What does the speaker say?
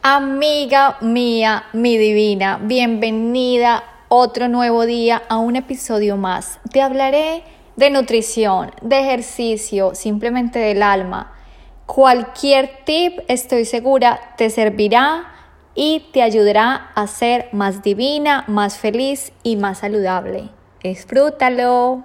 Amiga mía, mi divina, bienvenida otro nuevo día a un episodio más. Te hablaré de nutrición, de ejercicio, simplemente del alma. Cualquier tip, estoy segura, te servirá y te ayudará a ser más divina, más feliz y más saludable. Disfrútalo.